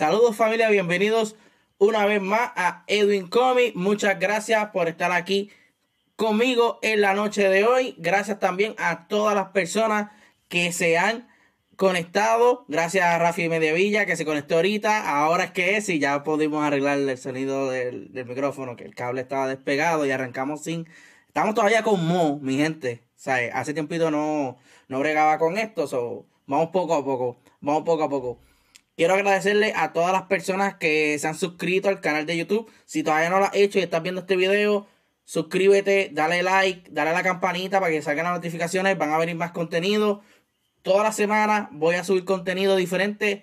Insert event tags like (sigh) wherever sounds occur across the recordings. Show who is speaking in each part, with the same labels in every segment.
Speaker 1: Saludos familia, bienvenidos una vez más a Edwin Comic. Muchas gracias por estar aquí conmigo en la noche de hoy. Gracias también a todas las personas que se han conectado. Gracias a Rafi Mediavilla que se conectó ahorita. Ahora es que es y ya pudimos arreglar el sonido del, micrófono, que el cable estaba despegado y arrancamos sin... Estamos todavía con Mo, mi gente. O hace tiempito no, no bregaba con esto. So, vamos poco a poco. Vamos poco a poco. Quiero agradecerle a todas las personas que se han suscrito al canal de YouTube. Si todavía no lo has hecho y estás viendo este video, suscríbete, dale like, dale a la campanita para que salgan las notificaciones. Van a venir más contenido. Toda la semana voy a subir contenido diferente.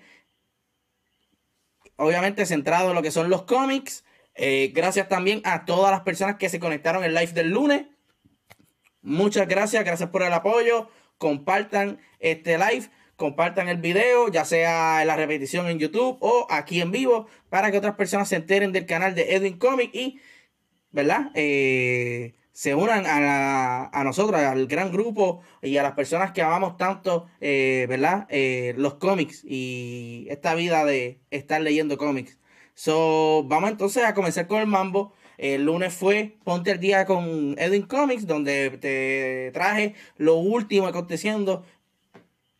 Speaker 1: Obviamente centrado en lo que son los cómics. Eh, gracias también a todas las personas que se conectaron en live del lunes. Muchas gracias, gracias por el apoyo. Compartan este live compartan el video, ya sea en la repetición en YouTube o aquí en vivo, para que otras personas se enteren del canal de Edwin Comic y, ¿verdad? Eh, se unan a, nosotros, al gran grupo y a las personas que amamos tanto, eh, ¿verdad? Eh, los cómics y esta vida de estar leyendo cómics. So, vamos entonces a comenzar con el mambo. El lunes fue Ponte al Día con Edwin Comics, donde te traje lo último aconteciendo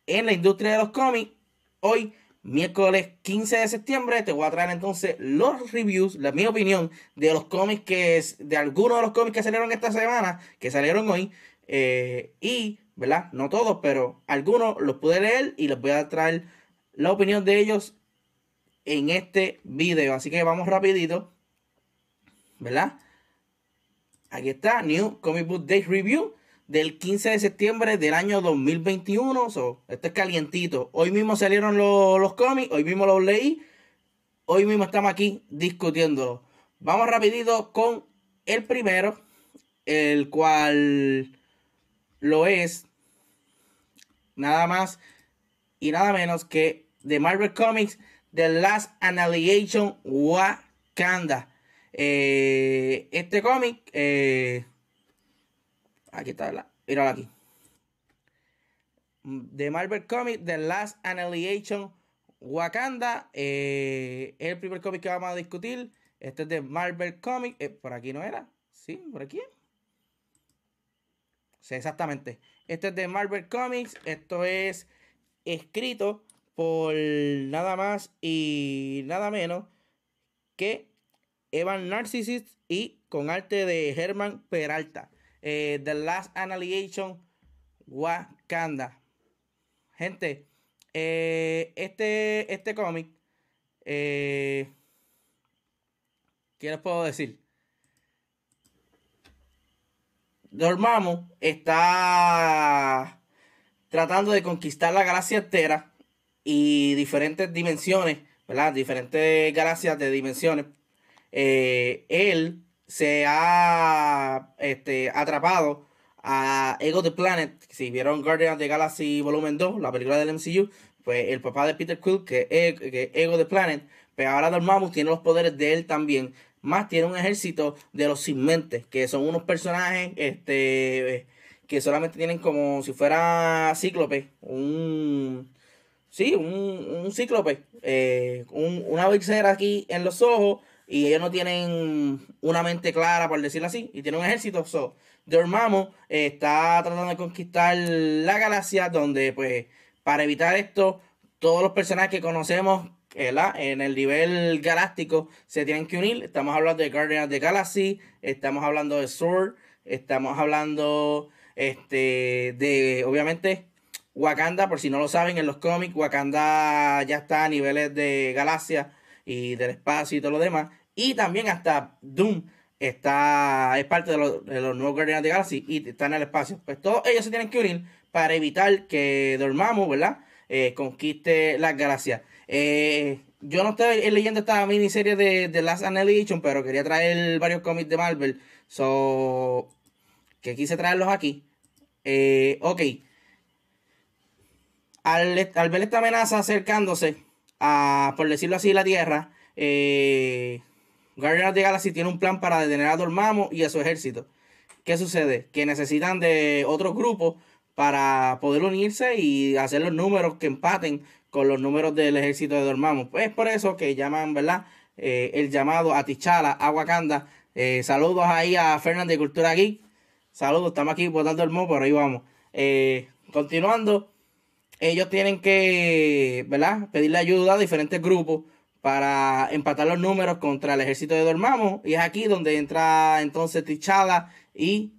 Speaker 1: en la industria de los cómics. Hoy, miércoles 15 de septiembre, te voy a traer entonces los reviews, la mi opinión de los cómics que es, de algunos de los cómics que salieron esta semana, que salieron hoy. Eh, y, ¿verdad? No todos, pero algunos los pude leer y les voy a traer la opinión de ellos en este video. Así que vamos rapidito. ¿Verdad? Aquí está, New Comic Book Day Review del 15 de septiembre del año 2021. So, esto es calientito. Hoy mismo salieron los, cómics, hoy mismo los leí. Hoy mismo estamos aquí discutiéndolo. Vamos rapidito con el primero, el cual lo es nada más y nada menos que de Marvel Comics The Last Annihilation Wakanda. Eh, este cómic eh, Aquí está, míralo aquí. De Marvel Comics, The Last Annihilation Wakanda. Eh, el primer cómic que vamos a discutir. Este es de Marvel Comics. Eh, por aquí no era. Sí, por aquí. Sí, exactamente. Este es de Marvel Comics. Esto es escrito por nada más y nada menos que Evan Narcissus y con arte de Herman Peralta. Eh, The Last Annihilation Wakanda. Gente, eh, este, este cómic, eh, ¿qué les puedo decir? Dormammu está tratando de conquistar la galaxia entera y diferentes dimensiones, ¿verdad? Diferentes galaxias de dimensiones. él se ha este, atrapado a Ego the Planet. Si vieron Guardians of the Galaxy Volumen 2, la película del MCU, pues el papá de Peter Quill, que es Ego the Planet, pero ahora Dormammu tiene los poderes de él también. Más tiene un ejército de los sin que son unos personajes este, que solamente tienen como si fuera cíclope, un... Sí, un, un cíclope, eh, una visera aquí en los ojos y ellos no tienen una mente clara, por decirlo así, y tienen un ejército. So, Dormammu está tratando de conquistar la galaxia, donde, pues, para evitar esto, todos los personajes que conocemos en el nivel galáctico se tienen que unir. Estamos hablando de Guardians of the Galaxy, estamos hablando de Sword, estamos hablando este, de, obviamente, Wakanda, por si no lo saben, en los cómics, Wakanda ya está a niveles de galaxia y del espacio y todo lo demás. Y también hasta Doom está, es parte de los, nuevos Guardians the Galaxy y está en el espacio. Pues todos ellos se tienen que unir para evitar que Dormammu, ¿verdad? Eh, conquiste las galaxias. Eh, yo no estoy leyendo esta miniserie de, The Last Annihilation, pero quería traer varios cómics de Marvel. So, que quise traerlos aquí. Eh, ok. Al, ver esta amenaza acercándose a, por decirlo así, la Tierra, eh, Guardians of the Galaxy tiene un plan para detener a Dormammu y a su ejército. ¿Qué sucede? Que necesitan de otros grupos para poder unirse y hacer los números que empaten con los números del ejército de Dormammu. Pues es por eso que llaman, ¿verdad? Eh, el llamado a Tichala, a Wakanda. Eh, saludos ahí a Fernando de Cultura Geek. Saludos, estamos aquí botando el mo, pero ahí vamos. Eh, continuando, ellos tienen que, ¿verdad? Pedirle ayuda a diferentes grupos para empatar los números contra el ejército de Dormammu. Y es aquí donde entra entonces T'Challa y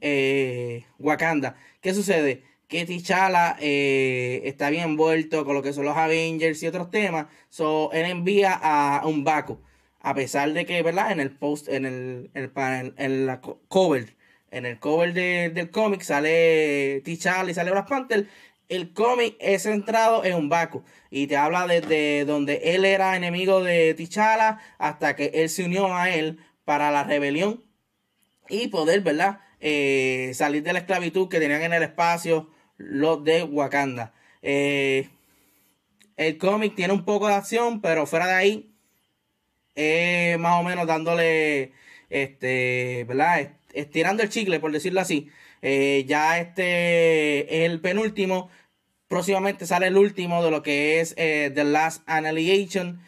Speaker 1: Wakanda. ¿Qué sucede? que T'Challa eh, está bien envuelto con lo que son los Avengers y otros temas. So, él envía a un Baku. A pesar de que, ¿verdad? En el post, en el, en, la cover, en el cover del cómic sale T'Challa y sale Black Panther. El cómic es centrado en un Baku. Y te habla desde donde él era enemigo de T'Challa hasta que él se unió a él para la rebelión y poder, ¿verdad? Eh, salir de la esclavitud que tenían en el espacio los de Wakanda. Eh, el cómic tiene un poco de acción, pero fuera de ahí, más o menos dándole, este, ¿verdad? Estirando el chicle, por decirlo así. Eh, ya este es el penúltimo. Próximamente sale el último de lo que es eh, The Last Annihilation.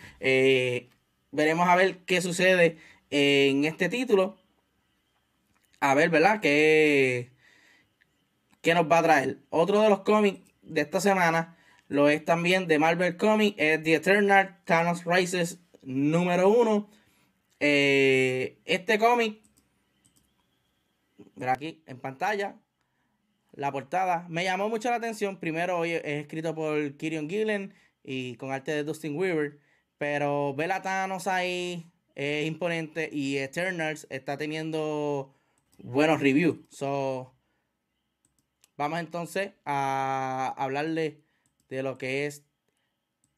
Speaker 1: veremos a ver qué sucede en este título. A ver, ¿verdad? Que ¿Qué nos va a traer? Otro de los cómics de esta semana lo es también de Marvel Comics, es The Eternal Thanos Rises número 1. Eh, este cómic, verá aquí en pantalla, la portada, me llamó mucho la atención. Primero, hoy es escrito por Kirion Gillen y con arte de Dustin Weaver, pero ver a Thanos ahí es imponente y Eternals está teniendo buenos reviews. So, Vamos entonces a hablarle de lo que es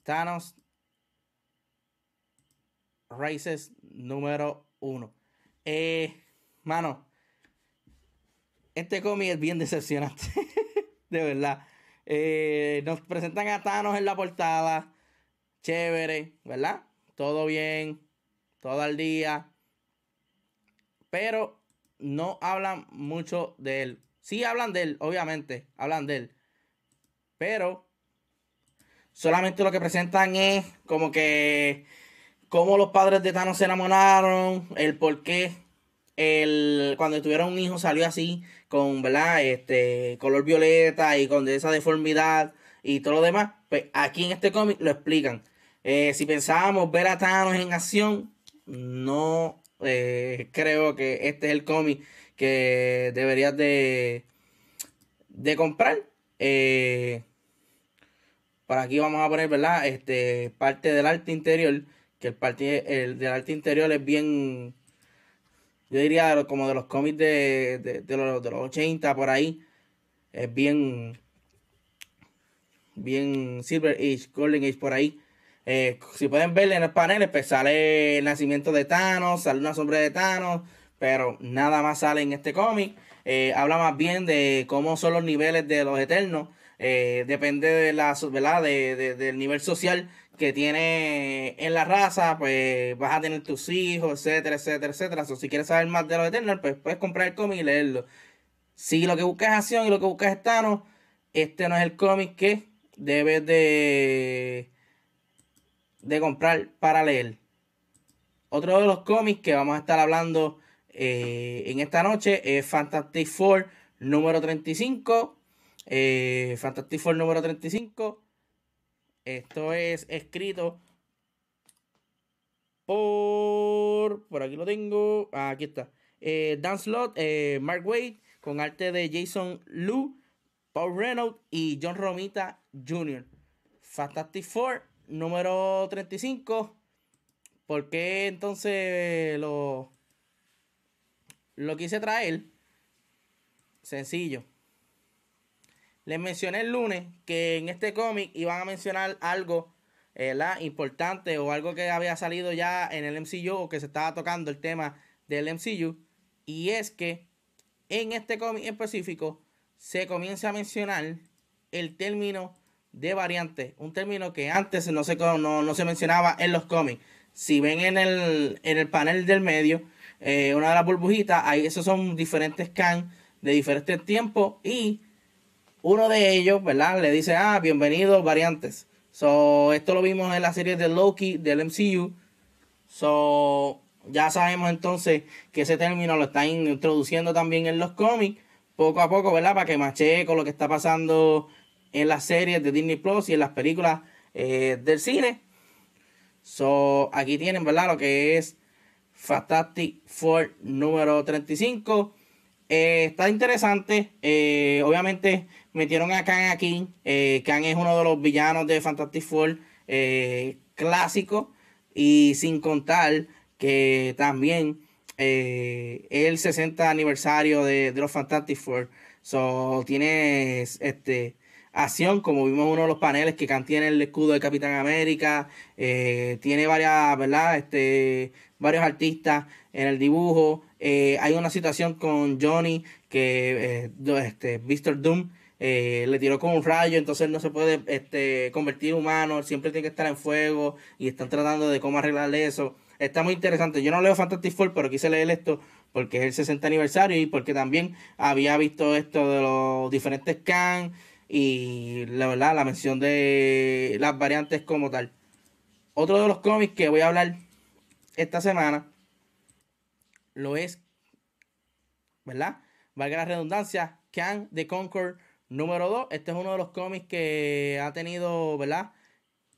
Speaker 1: Thanos Races número uno. Eh, mano, este cómic es bien decepcionante. (laughs) de verdad. Eh, nos presentan a Thanos en la portada. Chévere, ¿verdad? Todo bien. Todo al día. Pero no hablan mucho de él. Sí hablan de él, obviamente, hablan de él. Pero solamente lo que presentan es como que cómo los padres de Thanos se enamoraron, el por qué el, cuando tuvieron un hijo salió así, con ¿verdad? este color violeta y con esa deformidad y todo lo demás. Pues aquí en este cómic lo explican. Eh, si pensábamos ver a Thanos en acción, no eh, creo que este es el cómic que deberías de, de comprar. Eh, por aquí vamos a poner, ¿verdad? Este, parte del arte interior. Que el parte el del arte interior es bien. Yo diría como de los cómics de, de, los, de los 80 por ahí. Es bien. Bien Silver Age, Golden Age por ahí. Eh, si pueden ver en el panel, pues sale el nacimiento de Thanos, sale una sombra de Thanos, pero nada más sale en este cómic. Eh, habla más bien de cómo son los niveles de los eternos. Eh, depende de la, ¿verdad? De, del nivel social que tiene en la raza, pues vas a tener tus hijos, etcétera, etcétera, etcétera. si quieres saber más de los eternos, pues puedes comprar el cómic y leerlo. Si lo que buscas es acción y lo que buscas es Thanos, este no es el cómic que debes de, de comprar para leer. Otro de los cómics que vamos a estar hablando eh, en esta noche es Fantastic Four número 35. Eh, Fantastic Four número 35. Esto es escrito por. Por aquí lo tengo. Ah, aquí está. Eh, Dan eh, Mark Wade, con arte de Jason Liu, Paul Reynolds y John Romita Jr. Fantastic Four, número 35. ¿Por qué entonces lo, lo quise traer? Sencillo. Les mencioné el lunes que en este cómic iban a mencionar algo la importante o algo que había salido ya en el MCU o que se estaba tocando el tema del MCU. Y es que en este cómic específico se comienza a mencionar el término de variante. Un término que antes no se, no, se mencionaba en los cómics. Si ven en el, en el panel del medio, eh, una de las burbujitas, ahí esos son diferentes can de diferentes tiempos y uno de ellos, ¿verdad? Le dice, ah, bienvenidos variantes. So, esto lo vimos en la serie de Loki del MCU. So, ya sabemos entonces que ese término lo están introduciendo también en los cómics, poco a poco, ¿verdad? Para que mache con lo que está pasando en las series de Disney Plus y en las películas eh, del cine. So, aquí tienen, ¿verdad? Lo que es Fantastic Four número 35. Eh, está interesante. Eh, obviamente metieron a Kang aquí. Eh, Kang es uno de los villanos de Fantastic Four eh, clásico. Y sin contar que también es el 60 aniversario de, los Fantastic Four. So, tiene este, acción, como vimos en uno de los paneles, que Kang tiene el escudo de Capitán América. tiene varias, ¿verdad? Este, varios artistas en el dibujo. Hay una situación con Johnny que este, Mr. Doom eh, le tiró con un rayo, entonces no se puede este, convertir humano, siempre tiene que estar en fuego y están tratando de cómo arreglarle eso. Está muy interesante. Yo no leo Fantastic Four, pero quise leer esto porque es el 60 aniversario y porque también había visto esto de los diferentes can y la verdad la mención de las variantes como tal. Otro de los cómics que voy a hablar esta semana lo es, ¿verdad? Valga la redundancia, Can the Conquer Número 2, este es uno de los cómics que ha tenido, ¿verdad?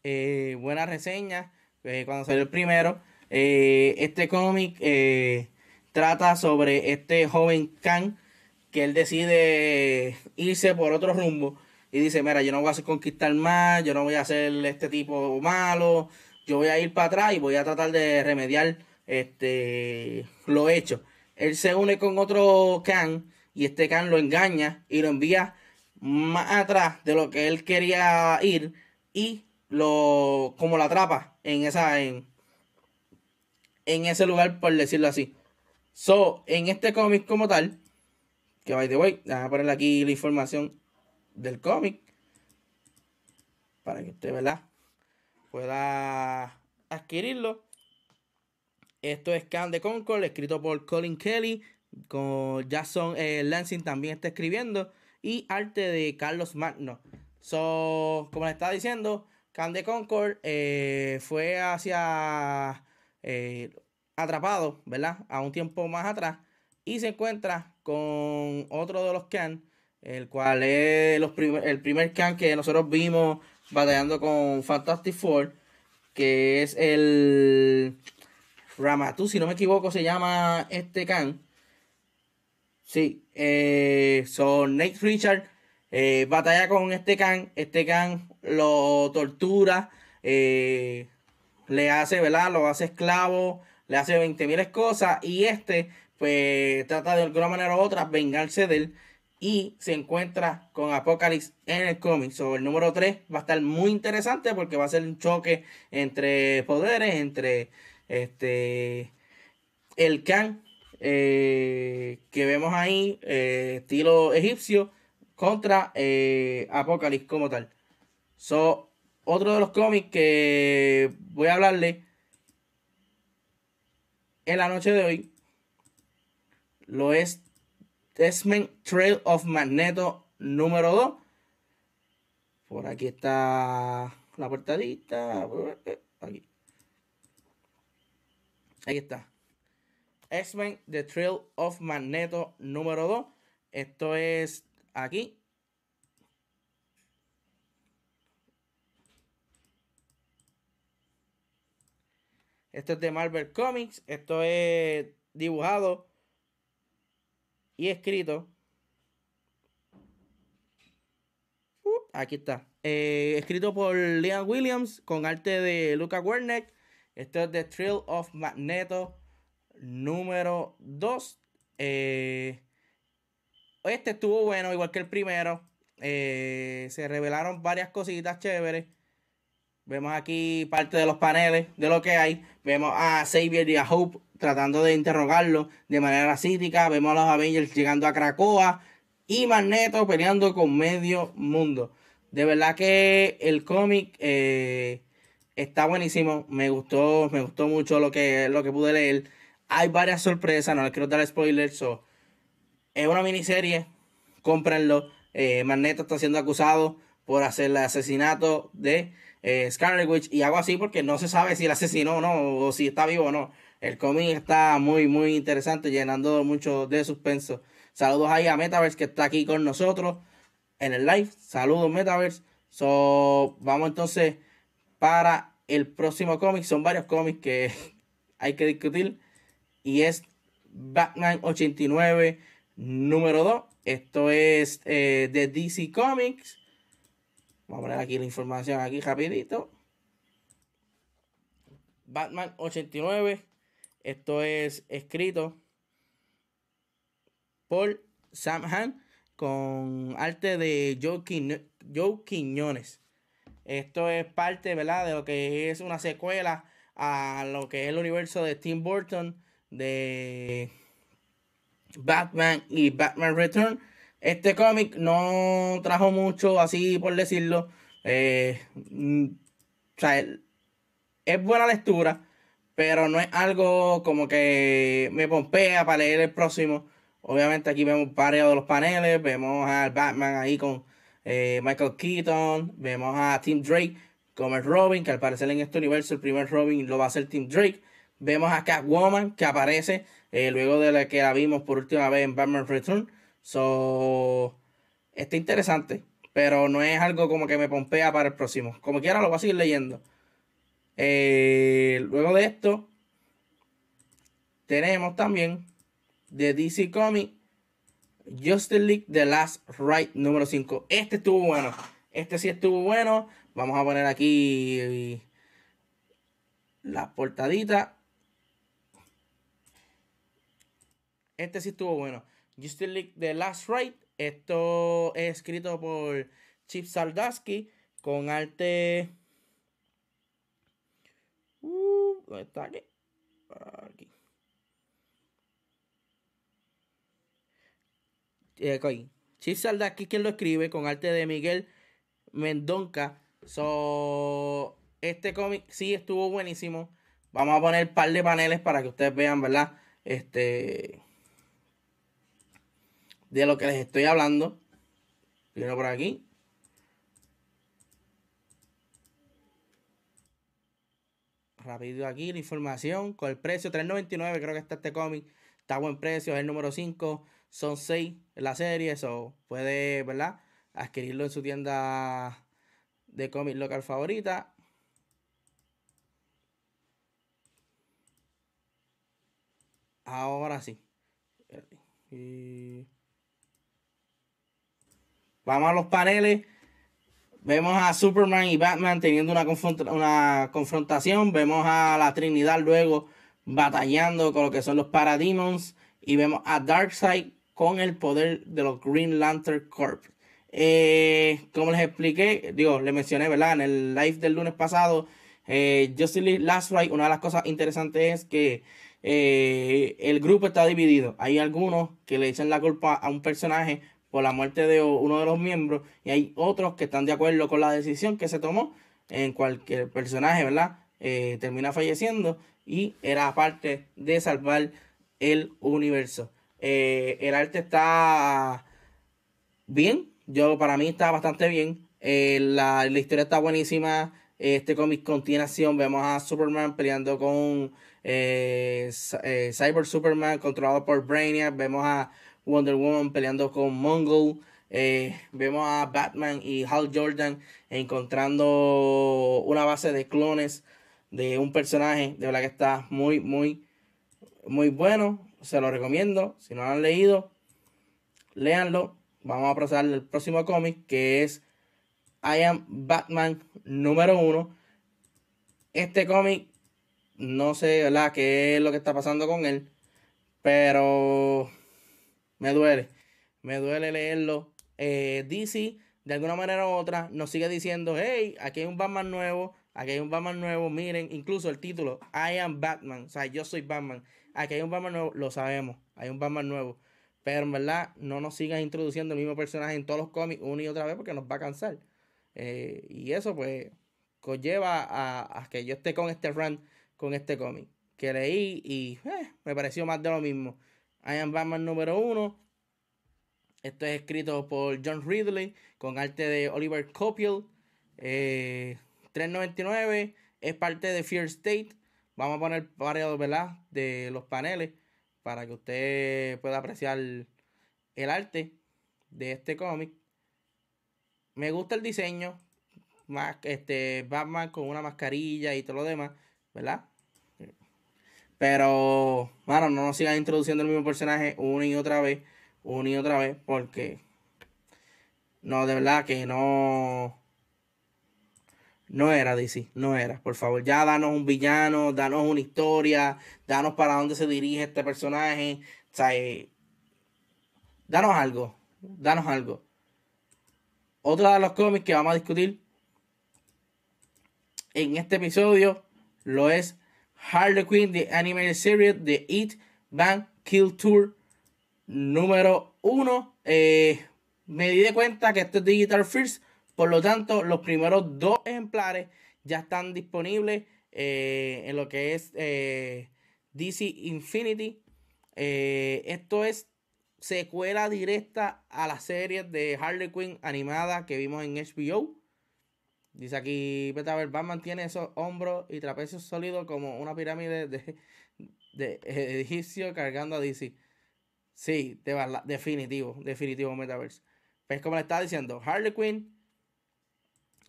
Speaker 1: Eh, buenas reseñas. Eh, cuando salió el primero, eh, este cómic trata sobre este joven Khan que él decide irse por otro rumbo y dice, mira, yo no voy a conquistar más, yo no voy a hacer este tipo malo, yo voy a ir para atrás y voy a tratar de remediar este lo hecho. Él se une con otro Khan y este Khan lo engaña y lo envía más atrás de lo que él quería ir y lo como la atrapa en esa en, en ese lugar por decirlo así. So, en este cómic como tal, que by the way, a ponerle aquí la información del cómic para que usted, ¿verdad? pueda adquirirlo. Esto es Can de Concord, escrito por Colin Kelly, con Jason eh, Lansing también está escribiendo y arte de Carlos Magno. So, como les estaba diciendo, Can de Concord eh, fue hacia eh, atrapado, ¿verdad? A un tiempo más atrás y se encuentra con otro de los Can, el cual es los el primer Can que nosotros vimos batallando con Fantastic Four, que es el Ramatu, si no me equivoco, se llama este Can. Sí, eh, son Nate Richard eh, batalla con este can, este can lo tortura, eh, le hace, ¿verdad? Lo hace esclavo, le hace 20 mil cosas y este pues trata de alguna manera u otra vengarse de él y se encuentra con Apocalypse en el cómic. Sobre el número 3 va a estar muy interesante porque va a ser un choque entre poderes, entre este el Khan eh, que vemos ahí, eh, estilo egipcio, contra eh, como tal. So, otro de los cómics que voy a hablarle en la noche de hoy lo es Desmond Trail of Magneto número 2. Por aquí está la portadita. Ahí está. X-Men The Thrill of Magneto número 2. Esto es aquí. Esto es de Marvel Comics. Esto es dibujado y escrito. Uh, aquí está. Eh, escrito por Liam Williams con arte de Luca Wernick esto es The Thrill of Magneto número 2. Eh, este estuvo bueno, igual que el primero. Eh, se revelaron varias cositas chéveres. Vemos aquí parte de los paneles de lo que hay. Vemos a Xavier y a Hope tratando de interrogarlo de manera cítica. Vemos a los Avengers llegando a Krakoa. Y Magneto peleando con medio mundo. De verdad que el cómic eh, está buenísimo. Me gustó, me gustó mucho lo que, lo que pude leer. Hay varias sorpresas, no les quiero dar spoilers. es una miniserie, cómprenlo. Eh, Magneto está siendo acusado por hacer el asesinato de eh, Scarlet Witch y hago así porque no se sabe si el asesinó o no, o si está vivo o no. El cómic está muy, muy interesante, llenando mucho de suspenso. Saludos ahí a Metaverse que está aquí con nosotros en el live. Saludos Metaverse. So, vamos entonces para el próximo cómic. Son varios cómics que (laughs) hay que discutir. Y es Batman 89 número 2. Esto es eh, de DC Comics. Vamos a poner aquí la información aquí rapidito. Batman 89. Esto es escrito por Sam Han con arte de Joe, Quiñones. Esto es parte, ¿verdad? De lo que es una secuela a lo que es el universo de Tim Burton de Batman y Batman Return. Este cómic no trajo mucho, así por decirlo. Eh, mm, o sea, es buena lectura, pero no es algo como que me pompea para leer el próximo. Obviamente aquí vemos varios de los paneles, vemos al Batman ahí con eh, Michael Keaton, vemos a Tim Drake como el Robin, que al parecer en este universo el primer Robin lo va a hacer Tim Drake. Vemos a Catwoman que aparece eh, luego de la que la vimos por última vez en Batman Return. So, está interesante, pero no es algo como que me pompea para el próximo. Como quiera lo voy a seguir leyendo. Eh, luego de esto, tenemos también de DC Comics, Justice League The Last Ride número 5. Este estuvo bueno. Este sí estuvo bueno. Vamos a poner aquí la portadita. Este sí estuvo bueno. Justice League The Last Ride. Esto es escrito por Chip Saldaski con arte. Uh, ¿Dónde está aquí? Aquí. Eh, Chip Saldaki quien lo escribe con arte de Miguel Mendonca. So, este cómic sí estuvo buenísimo. Vamos a poner un par de paneles para que ustedes vean, ¿verdad? Este. De lo que les estoy hablando. Primero por aquí. Rápido aquí la información. Con el precio 3.99 creo que está este cómic. Está a buen precio. Es el número 5. Son 6 en la serie. Eso puede, ¿verdad? Adquirirlo en su tienda de cómic local favorita. Ahora sí. Vamos a los paneles. Vemos a Superman y Batman teniendo una, una confrontación. Vemos a la Trinidad luego batallando con lo que son los Parademons. Y vemos a Darkseid con el poder de los Green Lantern Corp. Eh, como les expliqué, digo, le mencioné, ¿verdad? En el live del lunes pasado, eh, Justice Last Ride, una de las cosas interesantes es que eh, el grupo está dividido. Hay algunos que le echan la culpa a un personaje por la muerte de uno de los miembros y hay otros que están de acuerdo con la decisión que se tomó en cualquier personaje, ¿verdad? Eh, termina falleciendo y era parte de salvar el universo. El arte está bien, yo, para mí está bastante bien. Eh, la, historia está buenísima. Este cómic contiene acción. Vemos a Superman peleando con eh, eh, Cyber Superman controlado por Brainiac. Vemos a Wonder Woman peleando con Mongol. vemos a Batman y Hal Jordan encontrando una base de clones de un personaje. De verdad que está muy, muy, muy bueno. Se lo recomiendo. Si no lo han leído, léanlo. Vamos a pasar al próximo cómic que es I Am Batman número uno. Este cómic, no sé. ¿Qué es lo que está pasando con él? Pero me duele. Me duele leerlo. Eh, DC, de alguna manera u otra, nos sigue diciendo, hey, aquí hay un Batman nuevo, aquí hay un Batman nuevo, miren, incluso el título, I am Batman, o sea, yo soy Batman, aquí hay un Batman nuevo, lo sabemos, hay un Batman nuevo, pero en verdad no nos sigan introduciendo el mismo personaje en todos los cómics una y otra vez porque nos va a cansar. Eh, y eso pues conlleva a, que yo esté con este run, con este cómic, que leí y eh, me pareció más de lo mismo. I am Batman número uno, esto es escrito por John Ridley con arte de Oliver Copiel. 3.99 eh, es parte de Fear State. Vamos a poner varios de los paneles para que usted pueda apreciar el arte de este cómic. Me gusta el diseño. Más este Batman con una mascarilla y todo lo demás, ¿verdad? Pero, bueno, no nos sigan introduciendo el mismo personaje una y otra vez una y otra vez porque no, de verdad que no. No era DC, no era. Por favor, ya danos un villano, danos una historia, danos para dónde se dirige este personaje. O sea, eh, danos algo, danos algo. Otro de los cómics que vamos a discutir en este episodio lo es Harley Quinn, The Animated Series, The Eat, Bang, Kill Tour Número uno, eh, me di de cuenta que esto es Digital First, por lo tanto, los primeros dos ejemplares ya están disponibles eh, en lo que es eh, DC Infinity. esto es secuela directa a la serie de Harley Quinn animada que vimos en HBO. Dice aquí, ver, Batman tiene esos hombros y trapecios sólidos como una pirámide de, de, cargando a DC. Sí, definitivo, definitivo Metaverse. Pues como le estaba diciendo, Harley Quinn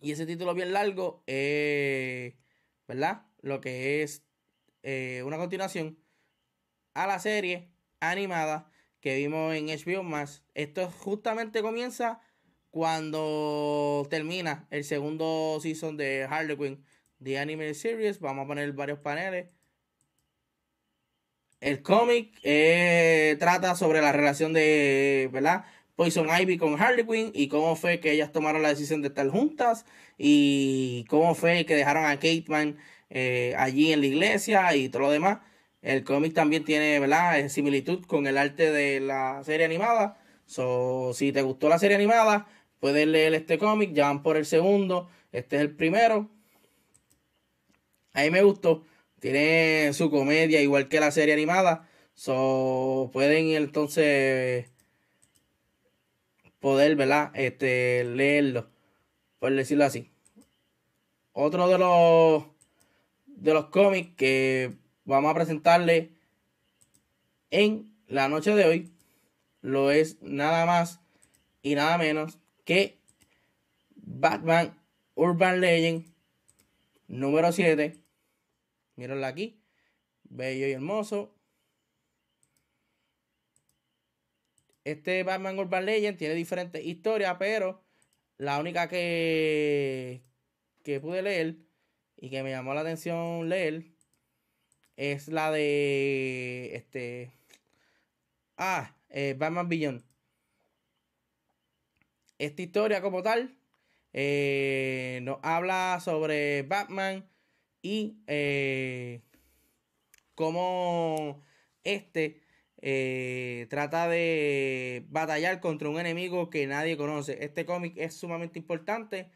Speaker 1: y ese título bien largo, eh, ¿verdad? Lo que es eh, una continuación a la serie animada que vimos en HBO más. Esto justamente comienza cuando termina el segundo season de Harley Quinn, The Anime Series. Vamos a poner varios paneles el cómic eh, trata sobre la relación de, ¿verdad? Poison Ivy con Harley Quinn y cómo fue que ellas tomaron la decisión de estar juntas y cómo fue que dejaron a Kate eh, allí en la iglesia y todo lo demás. El cómic también tiene, ¿verdad? Eh, similitud con el arte de la serie animada. So, si te gustó la serie animada, puedes leer este cómic. Ya van por el segundo. Este es el primero. Ahí me gustó. Tiene su comedia igual que la serie animada. So, pueden entonces poder, ¿verdad? Este, leerlo. Por decirlo así. Otro de los de los cómics que vamos a presentarle en la noche de hoy lo es nada más y nada menos que Batman Urban Legend número 7 Mírenla aquí. Bello y hermoso. Este Batman Urban Legend tiene diferentes historias, pero la única que, que pude leer y que me llamó la atención leer es la de este ah eh, Batman Beyond. Esta historia como tal eh, nos habla sobre Batman y eh, cómo este eh, trata de batallar contra un enemigo que nadie conoce. Este cómic es sumamente importante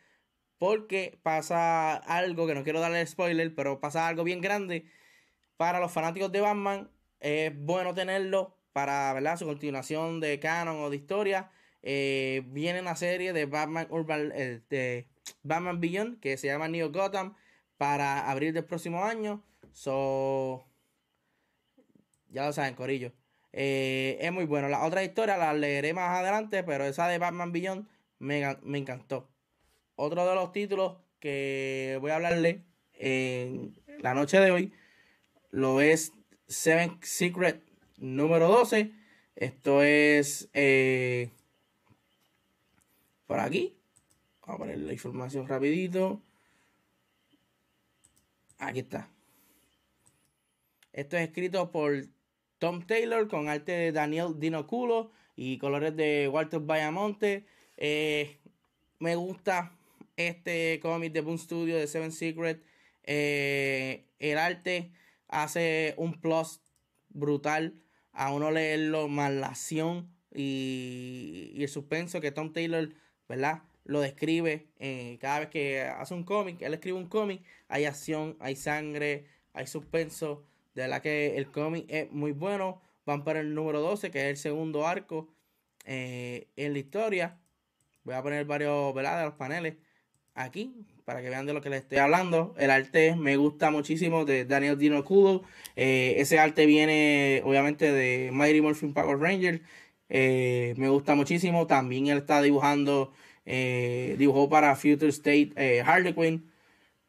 Speaker 1: porque pasa algo que no quiero darle spoiler, pero pasa algo bien grande para los fanáticos de Batman. Es bueno tenerlo para ¿verdad? su continuación de canon o de historia. Eh, viene una serie de Batman Urban de Batman Beyond que se llama Neo Gotham para abril del próximo año. So, ya lo saben, Corillo. Eh, es muy bueno. La otra historia la leeré más adelante, pero esa de Batman Beyond me, me encantó. Otro de los títulos que voy a hablarle en la noche de hoy lo es Seven Secret número 12. Esto es eh, por aquí. Vamos a poner la información rapidito. Aquí está. Esto es escrito por Tom Taylor con arte de Daniel Dinoculo y colores de Walter Bayamonte. Eh, me gusta este cómic de Boom Studio de Seven Secret. Eh, el arte hace un plus brutal a uno leerlo más la acción y, el suspenso que Tom Taylor, ¿verdad? Lo describe eh, cada vez que hace un cómic, él escribe un cómic, hay acción, hay sangre, hay suspenso. De verdad que el cómic es muy bueno. Van para el número 12, que es el segundo arco eh, en la historia. Voy a poner varios, ¿verdad? De los paneles aquí para que vean de lo que les estoy hablando. El arte me gusta muchísimo de Daniel Dino Kudo. Eh, ese arte viene obviamente de Mighty Morphin Power Rangers. Eh, me gusta muchísimo. También él está dibujando, dibujó para Future State Harley Quinn.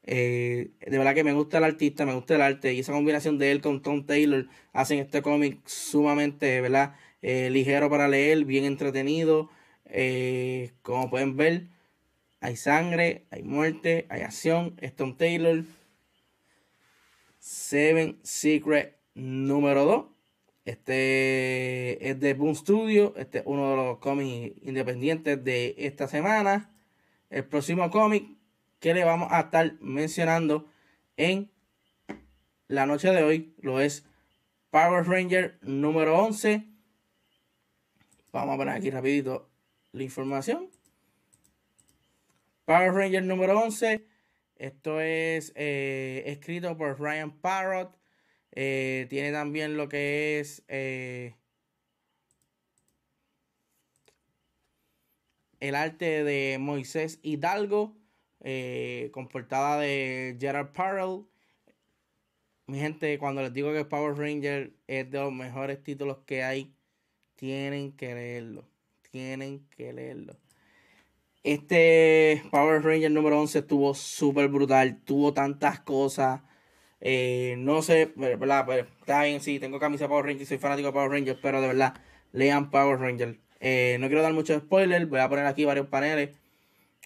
Speaker 1: De verdad que me gusta el artista, me gusta el arte y esa combinación de él con Tom Taylor hacen este cómic sumamente, ¿verdad? ligero para leer, bien entretenido. como pueden ver, hay sangre, hay muerte, hay acción. Stone Taylor. Seven Secret número 2. Este es de Boom Studio. Este es uno de los cómics independientes de esta semana. El próximo cómic que le vamos a estar mencionando en la noche de hoy lo es Power Ranger número 11. Vamos a poner aquí rapidito la información. Power Ranger número 11. Esto es eh, escrito por Ryan Parrott. Eh, tiene también lo que es eh, el arte de Moisés Hidalgo, con portada de Gerard Parrell. Mi gente, cuando les digo que Power Ranger es de los mejores títulos que hay, tienen que leerlo. Tienen que leerlo. Este Power Ranger número 11 estuvo súper brutal, tuvo tantas cosas. Eh, no sé, ¿verdad? Pero está bien, sí, tengo camisa Power Ranger, soy fanático de Power Ranger, pero de verdad, lean Power Ranger. Eh, no quiero dar mucho spoiler, voy a poner aquí varios paneles,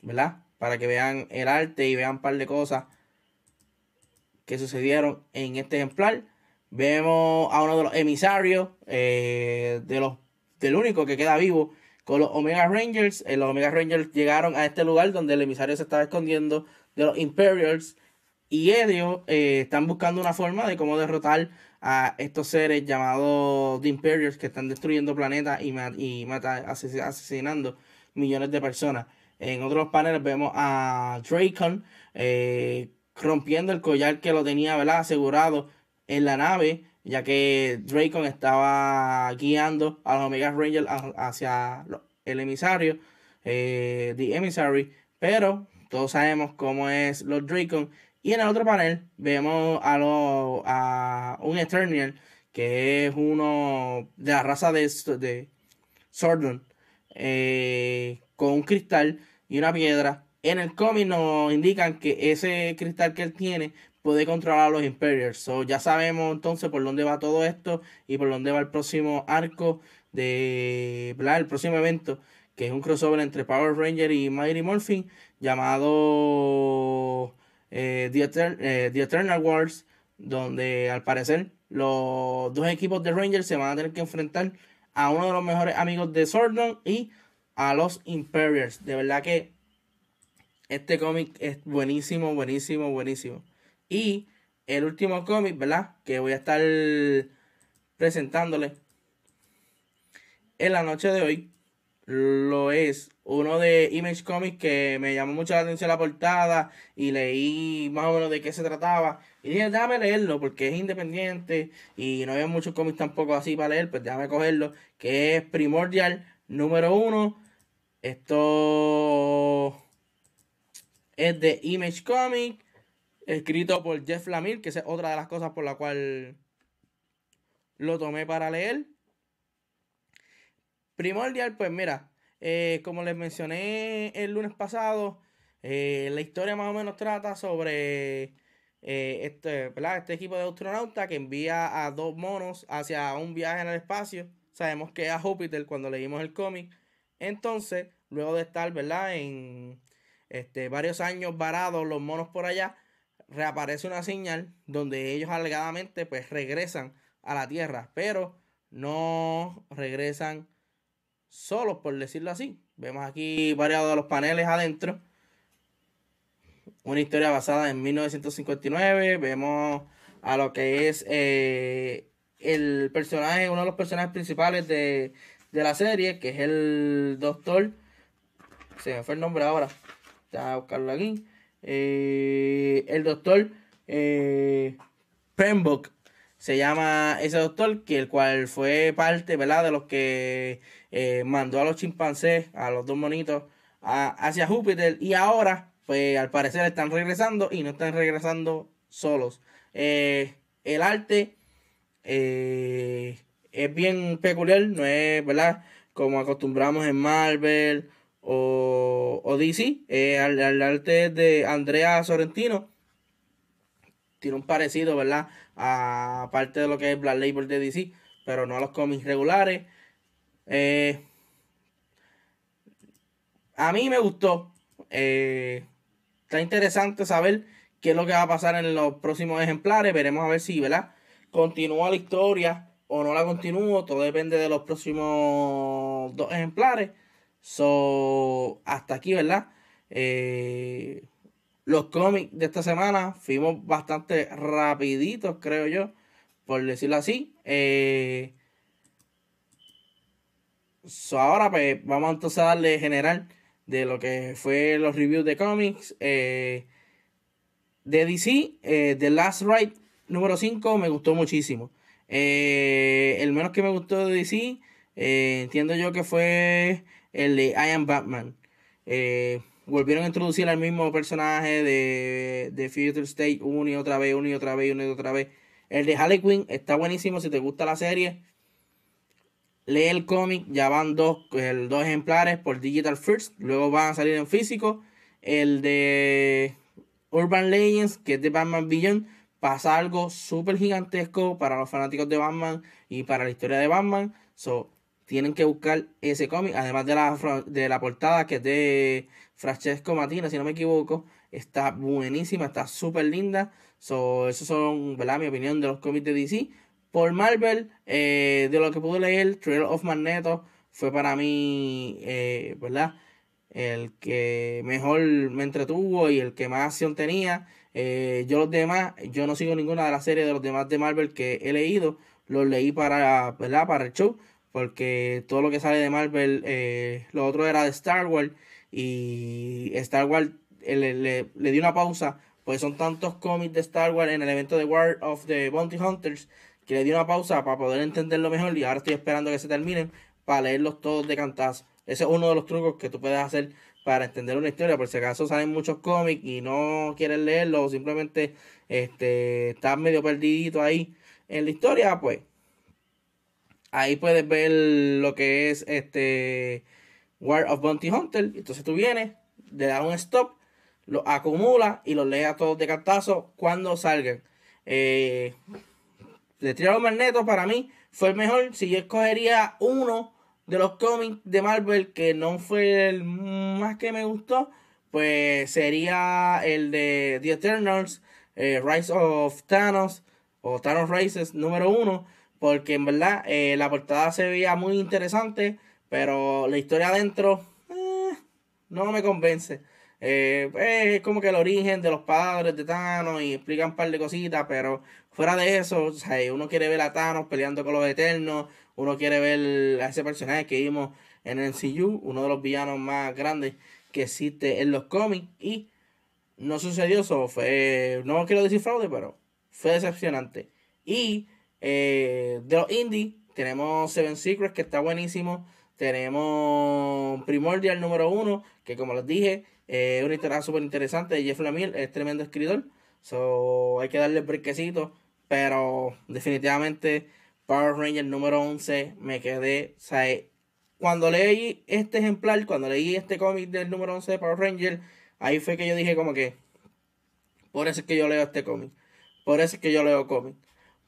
Speaker 1: ¿verdad? Para que vean el arte y vean un par de cosas que sucedieron en este ejemplar. Vemos a uno de los emisarios, eh, de los, del único que queda vivo con los Omega Rangers. Eh, los Omega Rangers llegaron a este lugar donde el emisario se estaba escondiendo de los Imperials. Y ellos eh, están buscando una forma de cómo derrotar a estos seres llamados The Imperials que están destruyendo planetas y, y asesinando millones de personas. En otros paneles vemos a Dracon eh, rompiendo el collar que lo tenía ¿verdad? asegurado en la nave ya que Dracon estaba guiando a los Omega Rangers hacia el emisario, eh, The Emissary, pero todos sabemos cómo es los Dracon. Y en el otro panel vemos a, a un Eternial, que es uno de la raza de, de Sordon, eh, con un cristal y una piedra. En el cómic nos indican que ese cristal que él tiene puede controlar a los Imperials. So, ya sabemos entonces por dónde va todo esto y por dónde va el próximo arco de el próximo evento que es un crossover entre Power Ranger y Mighty Morphin llamado eh, eh, The, Eternal Wars donde al parecer los dos equipos de Rangers se van a tener que enfrentar a uno de los mejores amigos de Sordon y a los Imperials. De verdad que este cómic es buenísimo, buenísimo, buenísimo. Y el último cómic, ¿verdad? Que voy a estar presentándole en la noche de hoy. Lo es uno de Image Comics que me llamó mucho la atención la portada y leí más o menos de qué se trataba. Y dije, déjame leerlo porque es independiente y no había muchos cómics tampoco así para leer, pues déjame cogerlo. Que es Primordial número uno. Esto es de Image Comics escrito por Jeff Lemire, que es otra de las cosas por la cual lo tomé para leer. Primordial, pues mira, eh, como les mencioné el lunes pasado, eh, la historia más o menos trata sobre eh, este, este equipo de astronautas que envía a dos monos hacia un viaje en el espacio. Sabemos que es a Júpiter cuando leímos el cómic. Entonces, luego de estar, ¿verdad? En este, varios años varados los monos por allá, reaparece una señal donde ellos alegadamente pues regresan a la Tierra, pero no regresan solos, por decirlo así. Vemos aquí varios de los paneles adentro. Una historia basada en 1959. Vemos a lo que es eh, el personaje, uno de los personajes principales de, la serie, que es el doctor. Se me fue el nombre ahora. Ya a buscarlo aquí. Eh, el doctor eh, se llama ese doctor, que el cual fue parte, ¿verdad? De los que eh, mandó a los chimpancés, a los dos monitos, hacia Júpiter. Y ahora, pues al parecer están regresando y no están regresando solos. Eh, el arte es bien peculiar, no es, ¿verdad? Como acostumbramos en Marvel o, o DC. el arte de Andrea Sorrentino tiene un parecido, ¿verdad? A parte de lo que es Black Label de DC, pero no a los cómics regulares. Eh, a mí me gustó. Eh, está interesante saber qué es lo que va a pasar en los próximos ejemplares. Veremos a ver si, ¿verdad? Continúa la historia o no la continúa. Todo depende de los próximos dos ejemplares. So, hasta aquí, ¿verdad? Eh, los cómics de esta semana fuimos bastante rapiditos, creo yo, por decirlo así. Eh, ahora pues vamos entonces a darle general de lo que fue los reviews de cómics. Eh, de DC, The Last Ride número 5 me gustó muchísimo. El menos que me gustó de DC, entiendo yo que fue el de I Am Batman volvieron a introducir al mismo personaje de, de Future State una y otra vez, una y otra vez, una y otra vez. El de Harley Quinn está buenísimo si te gusta la serie. Lee el cómic, ya van dos, dos ejemplares por Digital First, luego van a salir en físico. El de Urban Legends, que es de Batman Beyond, pasa algo súper gigantesco para los fanáticos de Batman y para la historia de Batman. So, tienen que buscar ese cómic, además de la, de la portada que es de Francesco Matina, si no me equivoco. Está buenísima, está súper linda. So, esos son, ¿verdad? Mi opinión de los cómics de DC. Por Marvel, eh, de lo que pude leer, Trail of Magneto fue para mí, eh, ¿verdad? El que mejor me entretuvo y el que más acción tenía. Eh, yo los demás, yo no sigo ninguna de las series de los demás de Marvel que he leído. Los leí para, ¿verdad? Para el show. Porque todo lo que sale de Marvel, lo otro era de Star Wars y Star Wars eh, le, le, dio una pausa, pues son tantos cómics de Star Wars en el evento de War of the Bounty Hunters que le dio una pausa para poder entenderlo mejor y ahora estoy esperando que se terminen para leerlos todos de cantazo. Ese es uno de los trucos que tú puedes hacer para entender una historia. Por si acaso salen muchos cómics y no quieres leerlo o simplemente este, estás medio perdidito ahí en la historia, pues ahí puedes ver lo que es este War of Bounty Hunter. Entonces tú vienes, le das un stop, lo acumula y los lees todos de cartazo cuando salgan. Eh, de Triángulo Magneto para mí fue el mejor. Si yo escogería uno de los cómics de Marvel que no fue el más que me gustó, pues sería el de The Eternals, eh, Rise of Thanos o Thanos Rises número uno. Porque en verdad eh, la portada se veía muy interesante. Pero la historia adentro eh, no me convence. Es como que el origen de los padres de Thanos y explican un par de cositas, pero fuera de eso, uno quiere ver a Thanos peleando con los Eternos, uno quiere ver a ese personaje que vimos en el CU, uno de los villanos más grandes que existe en los cómics, y no sucedió eso, fue, no quiero decir fraude, pero fue decepcionante. Y eh, de los indies, tenemos Seven Secrets, que está buenísimo. Tenemos Primordial número uno, que como les dije, es una historia súper interesante de Jeff Lemire, es tremendo escritor. So, hay que darle brinquecito. Pero definitivamente Power Ranger número 11 me quedé. O sea, cuando leí este ejemplar, cuando leí este cómic del número 11 de Power Ranger, ahí fue que yo dije como que Por eso es que yo leo este cómic. Por eso es que yo leo cómic.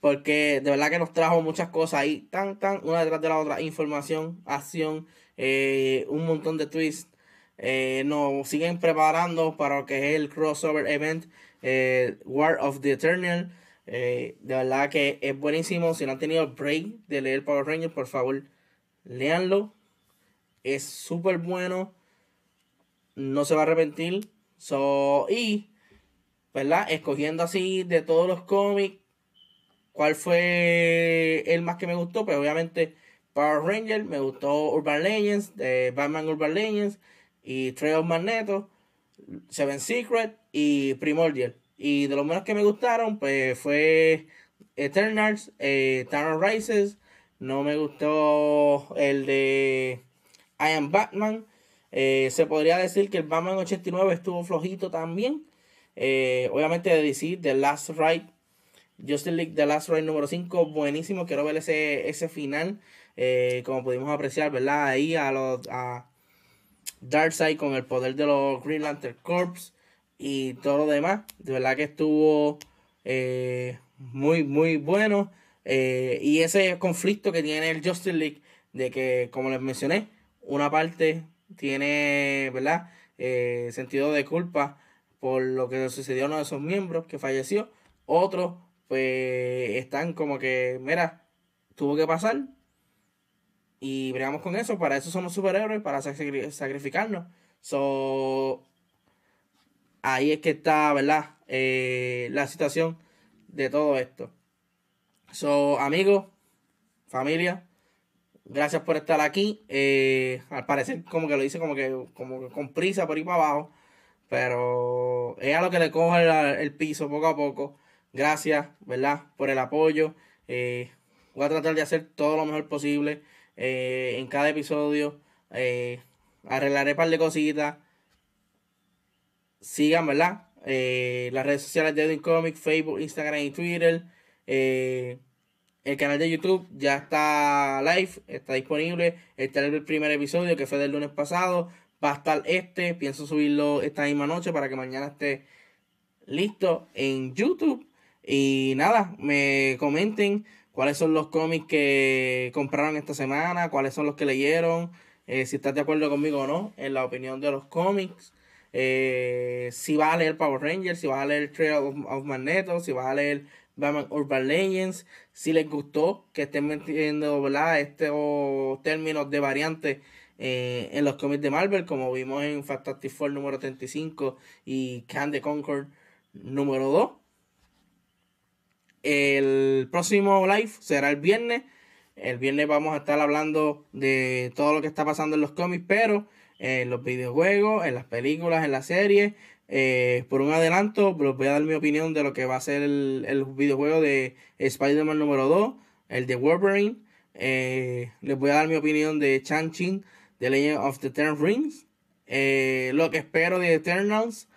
Speaker 1: Porque de verdad que nos trajo muchas cosas ahí, tan, tan, una detrás de la otra. Información, acción, eh, un montón de twists. Eh, nos siguen preparando para lo que es el crossover event eh, War of the Eternal. De verdad que es buenísimo. Si no han tenido el break de leer Power Rangers, por favor, leanlo. Es súper bueno. No se va a arrepentir. So, y, ¿verdad? Escogiendo así de todos los cómics ¿Cuál fue el más que me gustó? Pues obviamente Power Ranger, me gustó Urban Legends, de Batman Urban Legends y Trail of Magneto, Seven Secret y Primordial. Y de los menos que me gustaron, pues fue Eternals, eh, Town Rises, no me gustó el de I Am Batman. Eh, se podría decir que el Batman 89 estuvo flojito también. Eh, obviamente de DC, The Last Ride Justin League The Last Ride número 5, buenísimo. Quiero ver ese, ese final. Eh, como pudimos apreciar, ¿verdad? Ahí a los a Darkseid con el poder de los Green Lantern Corps y todo lo demás. De verdad que estuvo eh, muy, muy bueno. Eh, y ese conflicto que tiene el Justin League, de que, como les mencioné, una parte tiene, ¿verdad? sentido de culpa por lo que sucedió a uno de sus miembros que falleció. Otro pues están como que, mira, tuvo que pasar. Y bregamos con eso. Para eso somos superhéroes, para sacrificarnos. So, ahí es que está, ¿verdad? Eh, la situación de todo esto. So, amigos, familia, gracias por estar aquí. Eh, al parecer, como que lo hice como que, como con prisa por ir para abajo. Pero es a lo que le coge el piso poco a poco. Gracias, ¿verdad? Por el apoyo. Eh, voy a tratar de hacer todo lo mejor posible en cada episodio. Arreglaré un par de cositas. Sigan, ¿verdad? las redes sociales de Edwin Comics, Facebook, Instagram y Twitter. el canal de YouTube ya está live, está disponible. Está el primer episodio que fue del lunes pasado. Va a estar este. Pienso subirlo esta misma noche para que mañana esté listo en YouTube. Y nada, me comenten cuáles son los cómics que compraron esta semana, cuáles son los que leyeron, eh, si estás de acuerdo conmigo o no en la opinión de los cómics. Eh, si vas a leer Power Rangers, si vas a leer Trail of, Magneto, si vas a leer Batman Urban Legends, si les gustó que estén metiendo ¿verdad? estos términos de variantes eh, en los cómics de Marvel, como vimos en Fantastic Four número 35 y Candy Concord número 2. El próximo live será el viernes. El viernes vamos a estar hablando de todo lo que está pasando en los cómics, pero en los videojuegos, en las películas, en las series. Eh, por un adelanto, les voy a dar mi opinión de lo que va a ser el, videojuego de Spider-Man número 2, el de Wolverine. Eh, les voy a dar mi opinión de Chan-Chin, The Legend of the Ten Rings. Eh, lo que espero de Eternals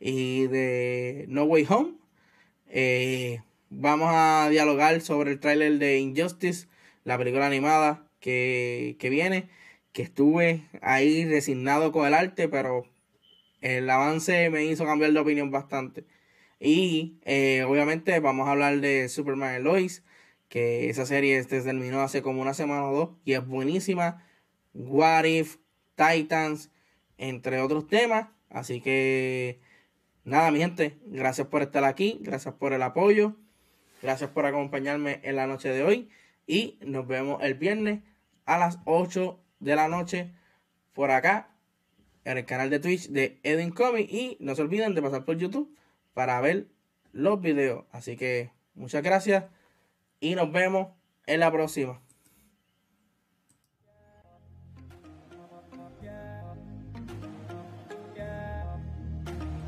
Speaker 1: y de No Way Home. Vamos a dialogar sobre el tráiler de Injustice, la película animada que, viene, que estuve ahí resignado con el arte, pero el avance me hizo cambiar de opinión bastante. Y eh, obviamente vamos a hablar de Superman y Lois, que esa serie se terminó hace como una semana o dos y es buenísima. What If, Titans, entre otros temas. Así que nada, mi gente, gracias por estar aquí, gracias por el apoyo. Gracias por acompañarme en la noche de hoy y nos vemos el viernes a las 8 de la noche por acá en el canal de Twitch de Edwin Comic y no se olviden de pasar por YouTube para ver los videos. Así que muchas gracias y nos vemos en la próxima.